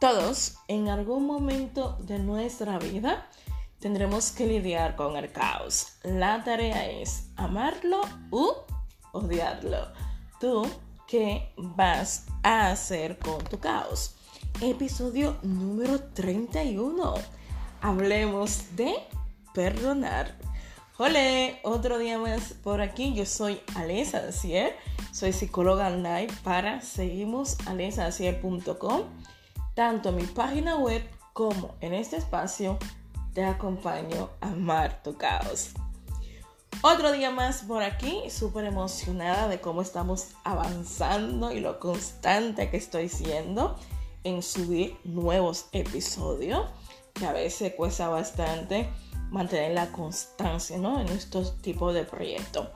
Todos en algún momento de nuestra vida tendremos que lidiar con el caos. La tarea es amarlo u odiarlo. ¿Tú qué vas a hacer con tu caos? Episodio número 31. Hablemos de perdonar. Hola, otro día más por aquí. Yo soy Alesa Dacier, soy psicóloga online para seguimosalesadacier.com tanto en mi página web como en este espacio, te acompaño a amar tu caos. Otro día más por aquí, súper emocionada de cómo estamos avanzando y lo constante que estoy siendo en subir nuevos episodios, que a veces cuesta bastante mantener la constancia ¿no? en estos tipos de proyectos.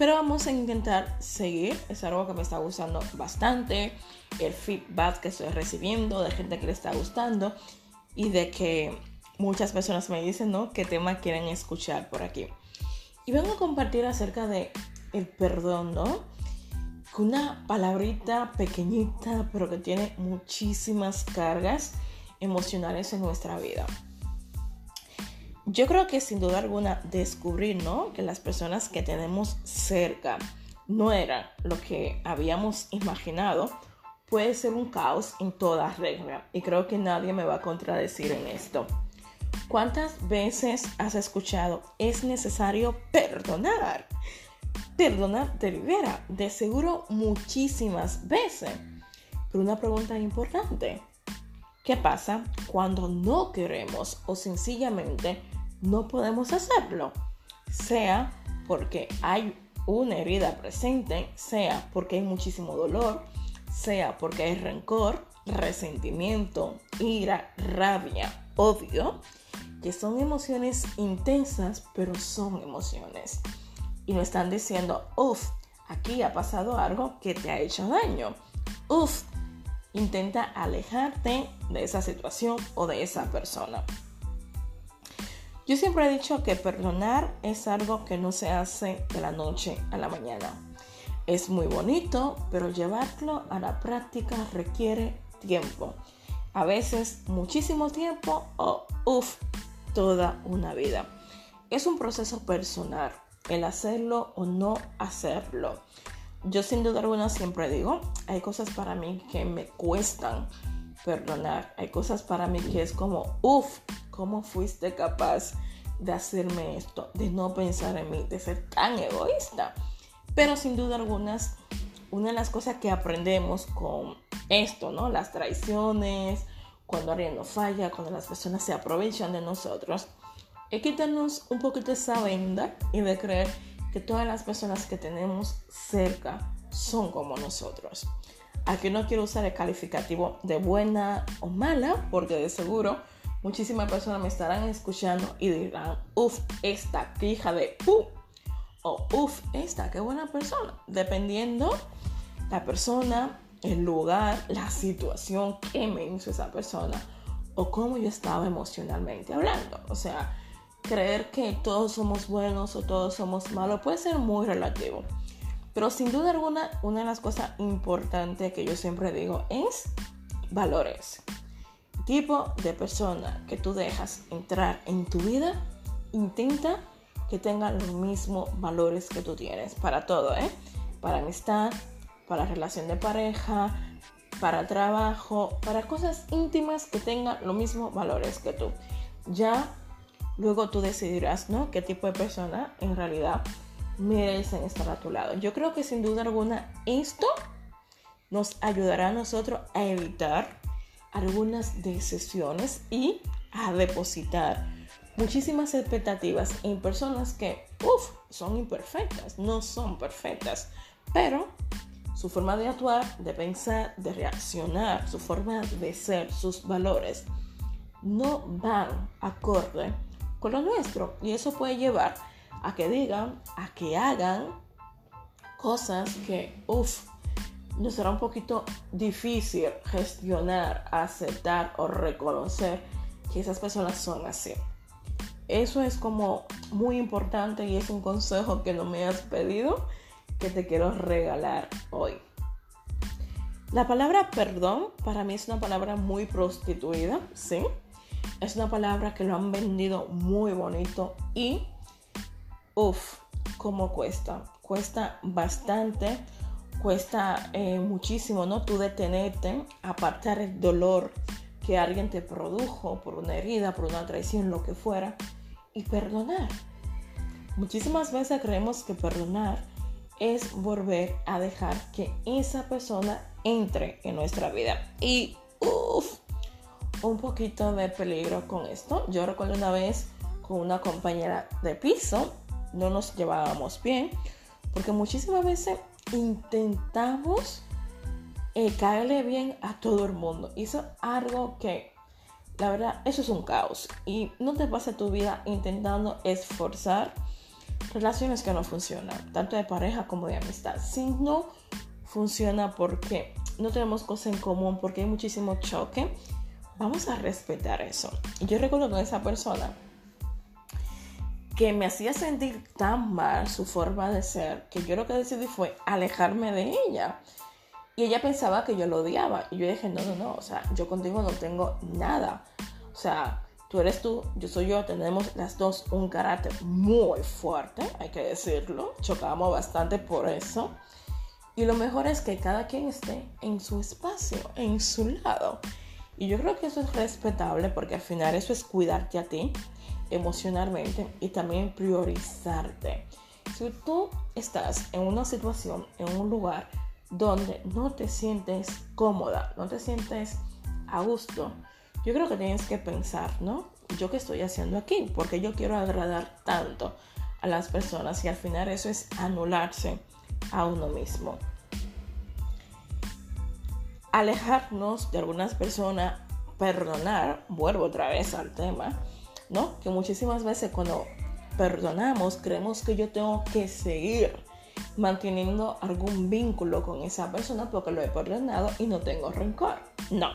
Pero vamos a intentar seguir. Es algo que me está gustando bastante. El feedback que estoy recibiendo de gente que le está gustando. Y de que muchas personas me dicen, ¿no? ¿Qué tema quieren escuchar por aquí? Y vengo a compartir acerca de el perdón, ¿no? Una palabrita pequeñita, pero que tiene muchísimas cargas emocionales en nuestra vida. Yo creo que sin duda alguna descubrir, ¿no? Que las personas que tenemos cerca no eran lo que habíamos imaginado, puede ser un caos en toda regla. Y creo que nadie me va a contradecir en esto. ¿Cuántas veces has escuchado es necesario perdonar? Perdonar te libera, de seguro muchísimas veces. Pero una pregunta importante. ¿Qué pasa cuando no queremos o sencillamente no podemos hacerlo? Sea porque hay una herida presente, sea porque hay muchísimo dolor, sea porque hay rencor, resentimiento, ira, rabia, odio, que son emociones intensas, pero son emociones. Y nos están diciendo, uff, aquí ha pasado algo que te ha hecho daño. Uff, Intenta alejarte de esa situación o de esa persona. Yo siempre he dicho que perdonar es algo que no se hace de la noche a la mañana. Es muy bonito, pero llevarlo a la práctica requiere tiempo. A veces muchísimo tiempo o, uff, toda una vida. Es un proceso personal el hacerlo o no hacerlo yo sin duda alguna siempre digo, hay cosas para mí que me cuestan perdonar. Hay cosas para mí que es como, uff, ¿cómo fuiste capaz de hacerme esto? De no pensar en mí, de ser tan egoísta. Pero sin duda algunas, una de las cosas que aprendemos con esto, ¿no? Las traiciones, cuando alguien nos falla, cuando las personas se aprovechan de nosotros, es quitarnos un poquito esa venda y de creer que todas las personas que tenemos cerca son como nosotros. Aquí no quiero usar el calificativo de buena o mala, porque de seguro muchísimas personas me estarán escuchando y dirán, uff, esta hija de pu, o uff, esta, qué buena persona, dependiendo la persona, el lugar, la situación que me hizo esa persona o cómo yo estaba emocionalmente hablando. O sea, creer que todos somos buenos o todos somos malos puede ser muy relativo. Pero sin duda alguna, una de las cosas importantes que yo siempre digo es valores. Tipo de persona que tú dejas entrar en tu vida, intenta que tenga los mismos valores que tú tienes para todo, ¿eh? Para amistad, para relación de pareja, para trabajo, para cosas íntimas que tengan los mismos valores que tú. Ya luego tú decidirás, ¿no? ¿Qué tipo de persona en realidad merecen estar a tu lado? Yo creo que sin duda alguna esto nos ayudará a nosotros a evitar algunas decisiones y a depositar muchísimas expectativas en personas que, uff, son imperfectas, no son perfectas, pero su forma de actuar, de pensar, de reaccionar, su forma de ser, sus valores, no van acorde con lo nuestro. Y eso puede llevar a que digan, a que hagan cosas que, uff, nos será un poquito difícil gestionar, aceptar o reconocer que esas personas son así. Eso es como muy importante y es un consejo que no me has pedido que te quiero regalar hoy. La palabra perdón para mí es una palabra muy prostituida, ¿sí? Es una palabra que lo han vendido muy bonito y, uff, ¿cómo cuesta? Cuesta bastante, cuesta eh, muchísimo, ¿no? Tú detenerte, apartar el dolor que alguien te produjo por una herida, por una traición, lo que fuera, y perdonar. Muchísimas veces creemos que perdonar es volver a dejar que esa persona entre en nuestra vida. Y uff, un poquito de peligro con esto. Yo recuerdo una vez con una compañera de piso, no nos llevábamos bien, porque muchísimas veces intentamos eh, caerle bien a todo el mundo. Hizo algo que, la verdad, eso es un caos. Y no te pasa tu vida intentando esforzar relaciones que no funcionan, tanto de pareja como de amistad. Si no funciona porque no tenemos cosas en común, porque hay muchísimo choque, vamos a respetar eso. Y yo recuerdo con esa persona que me hacía sentir tan mal su forma de ser, que yo lo que decidí fue alejarme de ella. Y ella pensaba que yo lo odiaba. Y yo dije, no, no, no, o sea, yo contigo no tengo nada. O sea, tú eres tú, yo soy yo, tenemos las dos un carácter muy fuerte, hay que decirlo. Chocamos bastante por eso. Y lo mejor es que cada quien esté en su espacio, en su lado. Y yo creo que eso es respetable porque al final eso es cuidarte a ti emocionalmente y también priorizarte. Si tú estás en una situación, en un lugar donde no te sientes cómoda, no te sientes a gusto, yo creo que tienes que pensar, ¿no? ¿Yo qué estoy haciendo aquí? Porque yo quiero agradar tanto a las personas y al final eso es anularse a uno mismo alejarnos de algunas personas, perdonar, vuelvo otra vez al tema, ¿no? Que muchísimas veces cuando perdonamos creemos que yo tengo que seguir manteniendo algún vínculo con esa persona porque lo he perdonado y no tengo rencor. No,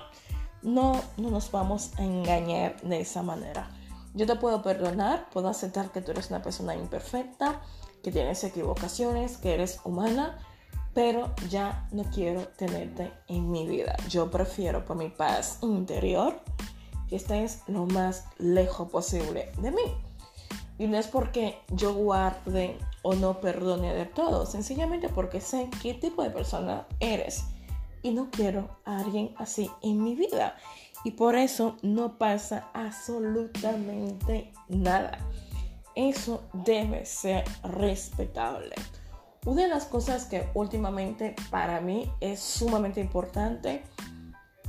no, no nos vamos a engañar de esa manera. Yo te puedo perdonar, puedo aceptar que tú eres una persona imperfecta, que tienes equivocaciones, que eres humana, pero ya no quiero tenerte en mi vida. Yo prefiero por mi paz interior que estés lo más lejos posible de mí. Y no es porque yo guarde o no perdone de todo, sencillamente porque sé qué tipo de persona eres y no quiero a alguien así en mi vida. Y por eso no pasa absolutamente nada. Eso debe ser respetable. Una de las cosas que últimamente para mí es sumamente importante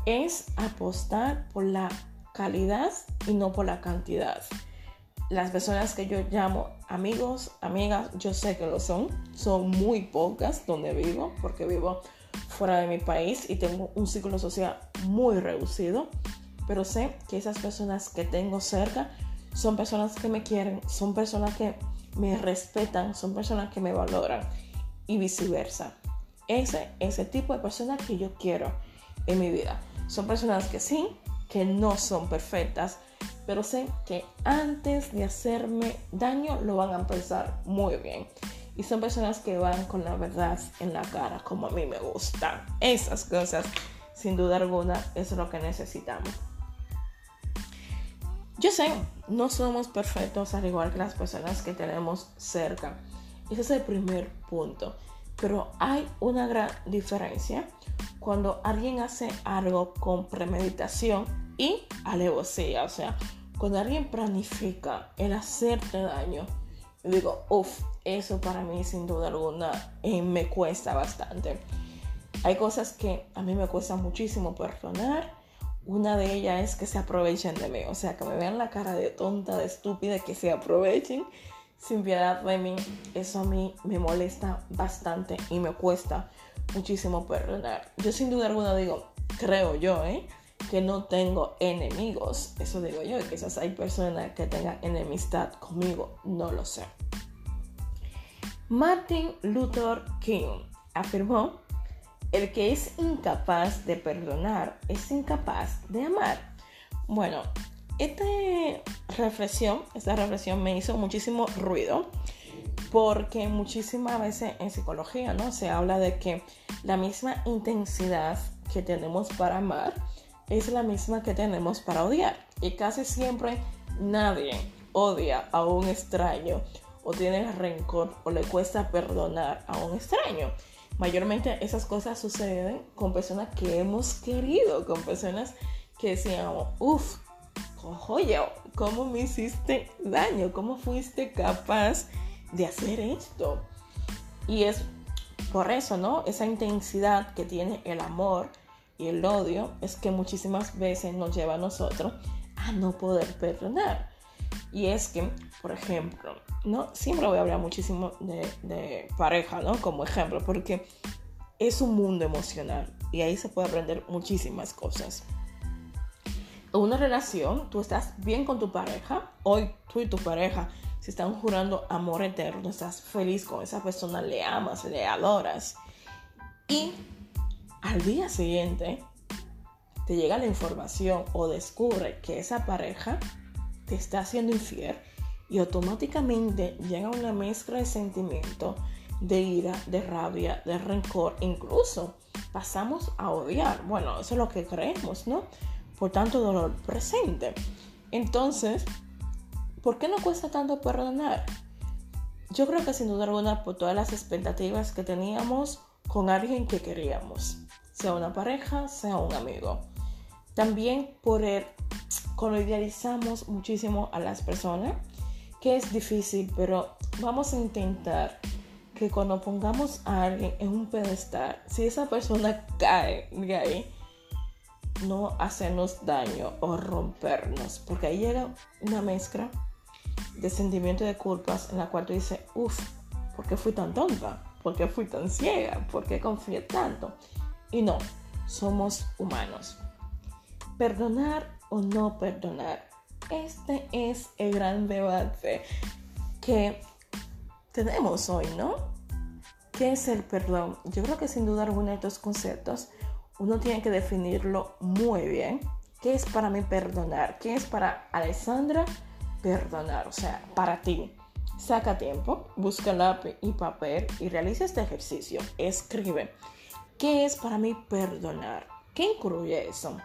es apostar por la calidad y no por la cantidad. Las personas que yo llamo amigos, amigas, yo sé que lo son. Son muy pocas donde vivo, porque vivo fuera de mi país y tengo un ciclo social muy reducido. Pero sé que esas personas que tengo cerca son personas que me quieren, son personas que me respetan, son personas que me valoran y viceversa. Ese, ese tipo de personas que yo quiero en mi vida. Son personas que sí, que no son perfectas, pero sé que antes de hacerme daño lo van a pensar muy bien. Y son personas que van con la verdad en la cara, como a mí me gustan. Esas cosas, sin duda alguna, es lo que necesitamos. Yo sé, no somos perfectos al igual que las personas que tenemos cerca. Ese es el primer punto. Pero hay una gran diferencia cuando alguien hace algo con premeditación y alevosía. O sea, cuando alguien planifica el hacerte daño, digo, uff, eso para mí sin duda alguna eh, me cuesta bastante. Hay cosas que a mí me cuesta muchísimo perdonar. Una de ellas es que se aprovechen de mí. O sea, que me vean la cara de tonta, de estúpida, que se aprovechen sin piedad de mí, eso a mí me molesta bastante y me cuesta muchísimo perdonar. Yo sin duda alguna digo, creo yo, ¿eh? que no tengo enemigos. Eso digo yo, y quizás hay personas que tengan enemistad conmigo, no lo sé. Martin Luther King afirmó, el que es incapaz de perdonar es incapaz de amar. Bueno, esta reflexión, esta reflexión me hizo muchísimo ruido porque muchísimas veces en psicología, ¿no? Se habla de que la misma intensidad que tenemos para amar es la misma que tenemos para odiar. Y casi siempre nadie odia a un extraño o tiene rencor o le cuesta perdonar a un extraño. Mayormente esas cosas suceden con personas que hemos querido, con personas que decíamos, uff, oye, ¿cómo me hiciste daño? ¿Cómo fuiste capaz de hacer esto? Y es por eso, ¿no? Esa intensidad que tiene el amor y el odio es que muchísimas veces nos lleva a nosotros a no poder perdonar. Y es que, por ejemplo, ¿no? Siempre voy a hablar muchísimo de, de pareja, ¿no? Como ejemplo, porque es un mundo emocional y ahí se puede aprender muchísimas cosas. Una relación, tú estás bien con tu pareja, hoy tú y tu pareja se están jurando amor eterno, estás feliz con esa persona, le amas, le adoras. Y al día siguiente te llega la información o descubre que esa pareja te está haciendo infiel y automáticamente llega una mezcla de sentimiento, de ira, de rabia, de rencor, incluso pasamos a odiar. Bueno, eso es lo que creemos, ¿no? Por tanto dolor presente. Entonces, ¿por qué no cuesta tanto perdonar? Yo creo que sin duda alguna por todas las expectativas que teníamos con alguien que queríamos, sea una pareja, sea un amigo. También por el, cuando idealizamos muchísimo a las personas, que es difícil, pero vamos a intentar que cuando pongamos a alguien en un pedestal, si esa persona cae de ahí, no hacernos daño o rompernos, porque ahí llega una mezcla de sentimiento de culpas en la cual tú dices, uff, ¿por qué fui tan tonta? ¿Por qué fui tan ciega? ¿Por qué confié tanto? Y no, somos humanos. Perdonar o no perdonar. Este es el gran debate que tenemos hoy, ¿no? ¿Qué es el perdón? Yo creo que sin duda alguna estos conceptos uno tiene que definirlo muy bien. ¿Qué es para mí perdonar? ¿Qué es para Alessandra perdonar? O sea, para ti. Saca tiempo, busca lápiz y papel y realiza este ejercicio. Escribe. ¿Qué es para mí perdonar? ¿Qué incluye eso?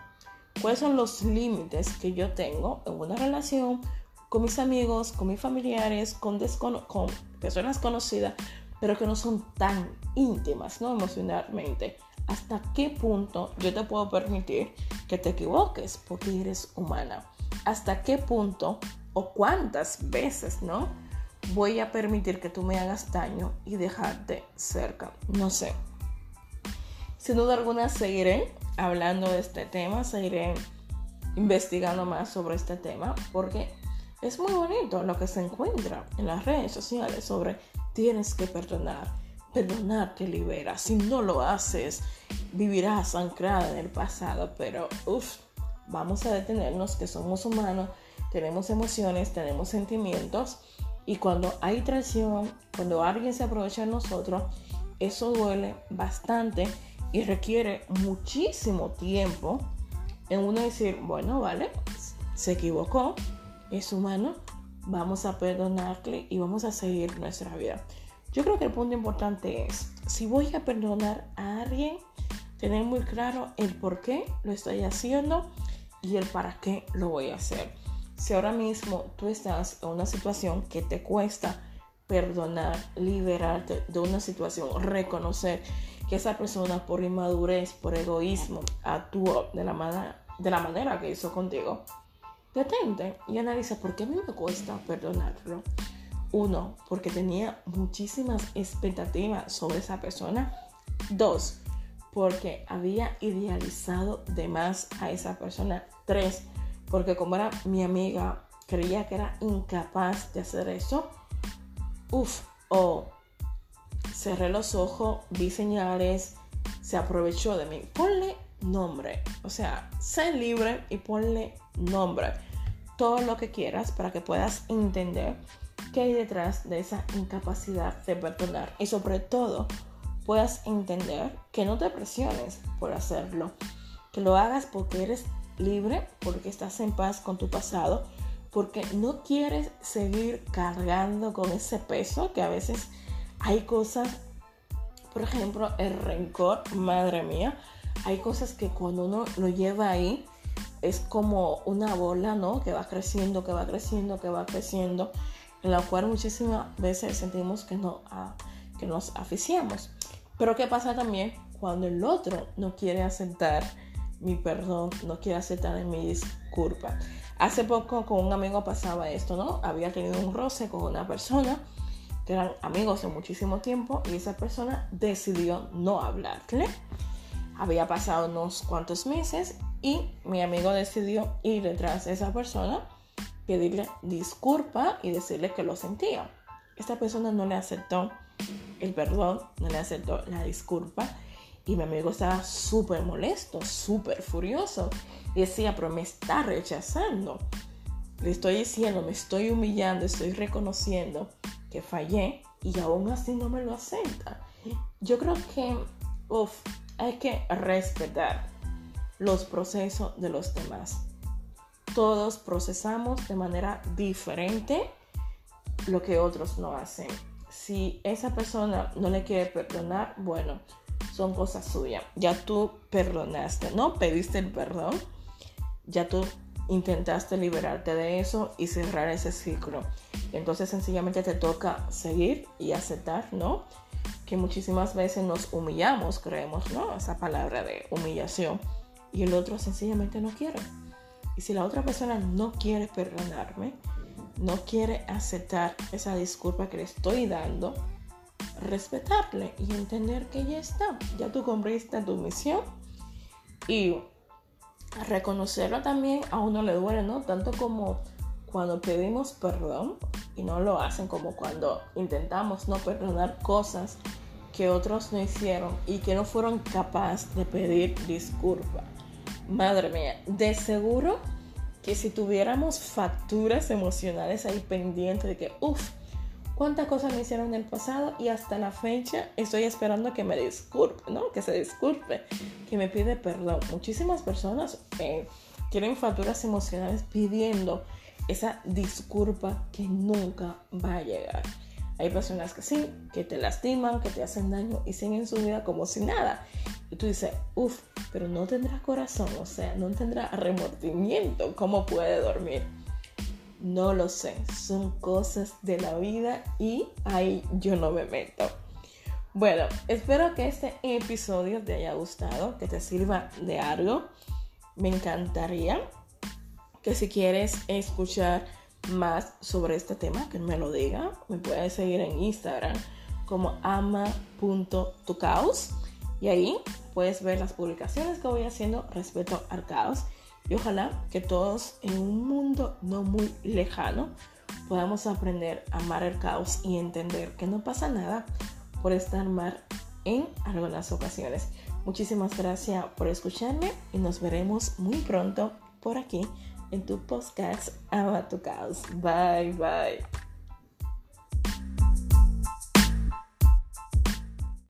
¿Cuáles son los límites que yo tengo en una relación con mis amigos, con mis familiares, con, con personas conocidas, pero que no son tan íntimas, ¿no? Emocionalmente hasta qué punto yo te puedo permitir que te equivoques porque eres humana. Hasta qué punto o cuántas veces, ¿no? Voy a permitir que tú me hagas daño y dejarte cerca. No sé. Sin duda alguna seguiré hablando de este tema, seguiré investigando más sobre este tema porque es muy bonito lo que se encuentra en las redes sociales sobre tienes que perdonar Perdonar te libera. Si no lo haces, vivirás anclada en el pasado. Pero, uff, vamos a detenernos que somos humanos, tenemos emociones, tenemos sentimientos. Y cuando hay traición, cuando alguien se aprovecha de nosotros, eso duele bastante y requiere muchísimo tiempo en uno decir, bueno, vale, se equivocó, es humano, vamos a perdonarle y vamos a seguir nuestra vida. Yo creo que el punto importante es, si voy a perdonar a alguien, tener muy claro el por qué lo estoy haciendo y el para qué lo voy a hacer. Si ahora mismo tú estás en una situación que te cuesta perdonar, liberarte de una situación, reconocer que esa persona por inmadurez, por egoísmo, actuó de la, manera, de la manera que hizo contigo, detente y analiza por qué a mí me cuesta perdonarlo. Uno, porque tenía muchísimas expectativas sobre esa persona. Dos, porque había idealizado de más a esa persona. Tres, porque como era mi amiga, creía que era incapaz de hacer eso. Uf, o cerré los ojos, vi señales, se aprovechó de mí. Ponle nombre, o sea, sé libre y ponle nombre. Todo lo que quieras para que puedas entender qué hay detrás de esa incapacidad de perdonar. Y sobre todo puedas entender que no te presiones por hacerlo, que lo hagas porque eres libre, porque estás en paz con tu pasado, porque no quieres seguir cargando con ese peso que a veces hay cosas, por ejemplo, el rencor, madre mía, hay cosas que cuando uno lo lleva ahí, es como una bola, ¿no? Que va creciendo, que va creciendo, que va creciendo, en la cual muchísimas veces sentimos que, no, ah, que nos aficiamos. Pero ¿qué pasa también cuando el otro no quiere aceptar mi perdón, no quiere aceptar mi disculpa? Hace poco con un amigo pasaba esto, ¿no? Había tenido un roce con una persona que eran amigos de muchísimo tiempo y esa persona decidió no hablarle. Había pasado unos cuantos meses y mi amigo decidió ir detrás de esa persona, pedirle disculpa y decirle que lo sentía. Esta persona no le aceptó el perdón, no le aceptó la disculpa y mi amigo estaba súper molesto, súper furioso. Y decía, pero me está rechazando. Le estoy diciendo, me estoy humillando, estoy reconociendo que fallé y aún así no me lo acepta. Yo creo que uf, hay que respetar los procesos de los demás. Todos procesamos de manera diferente lo que otros no hacen. Si esa persona no le quiere perdonar, bueno, son cosas suyas. Ya tú perdonaste, ¿no? Pediste el perdón. Ya tú intentaste liberarte de eso y cerrar ese ciclo. Entonces sencillamente te toca seguir y aceptar, ¿no? Que muchísimas veces nos humillamos, creemos, ¿no? Esa palabra de humillación y el otro sencillamente no quiere. Y si la otra persona no quiere perdonarme, no quiere aceptar esa disculpa que le estoy dando, respetarle y entender que ya está, ya tú cumpliste tu misión y reconocerlo también a uno le duele, ¿no? Tanto como cuando pedimos perdón y no lo hacen, como cuando intentamos no perdonar cosas que otros no hicieron y que no fueron capaces de pedir disculpa. Madre mía, de seguro que si tuviéramos facturas emocionales ahí pendientes de que, uff, cuántas cosas me hicieron en el pasado y hasta la fecha estoy esperando que me disculpe, ¿no? Que se disculpe, que me pide perdón. Muchísimas personas eh, tienen facturas emocionales pidiendo esa disculpa que nunca va a llegar. Hay personas que sí, que te lastiman, que te hacen daño y siguen su vida como si nada. Y tú dices, uff, pero no tendrá corazón, o sea, no tendrá remordimiento, ¿cómo puede dormir? No lo sé, son cosas de la vida y ahí yo no me meto. Bueno, espero que este episodio te haya gustado, que te sirva de algo. Me encantaría que si quieres escuchar más sobre este tema, que me lo diga. Me puedes seguir en Instagram como ama.tucaos y ahí puedes ver las publicaciones que voy haciendo respecto al caos. Y ojalá que todos en un mundo no muy lejano podamos aprender a amar el caos y entender que no pasa nada por estar mal en algunas ocasiones. Muchísimas gracias por escucharme y nos veremos muy pronto por aquí en tu podcast Ama tu Caos. Bye, bye.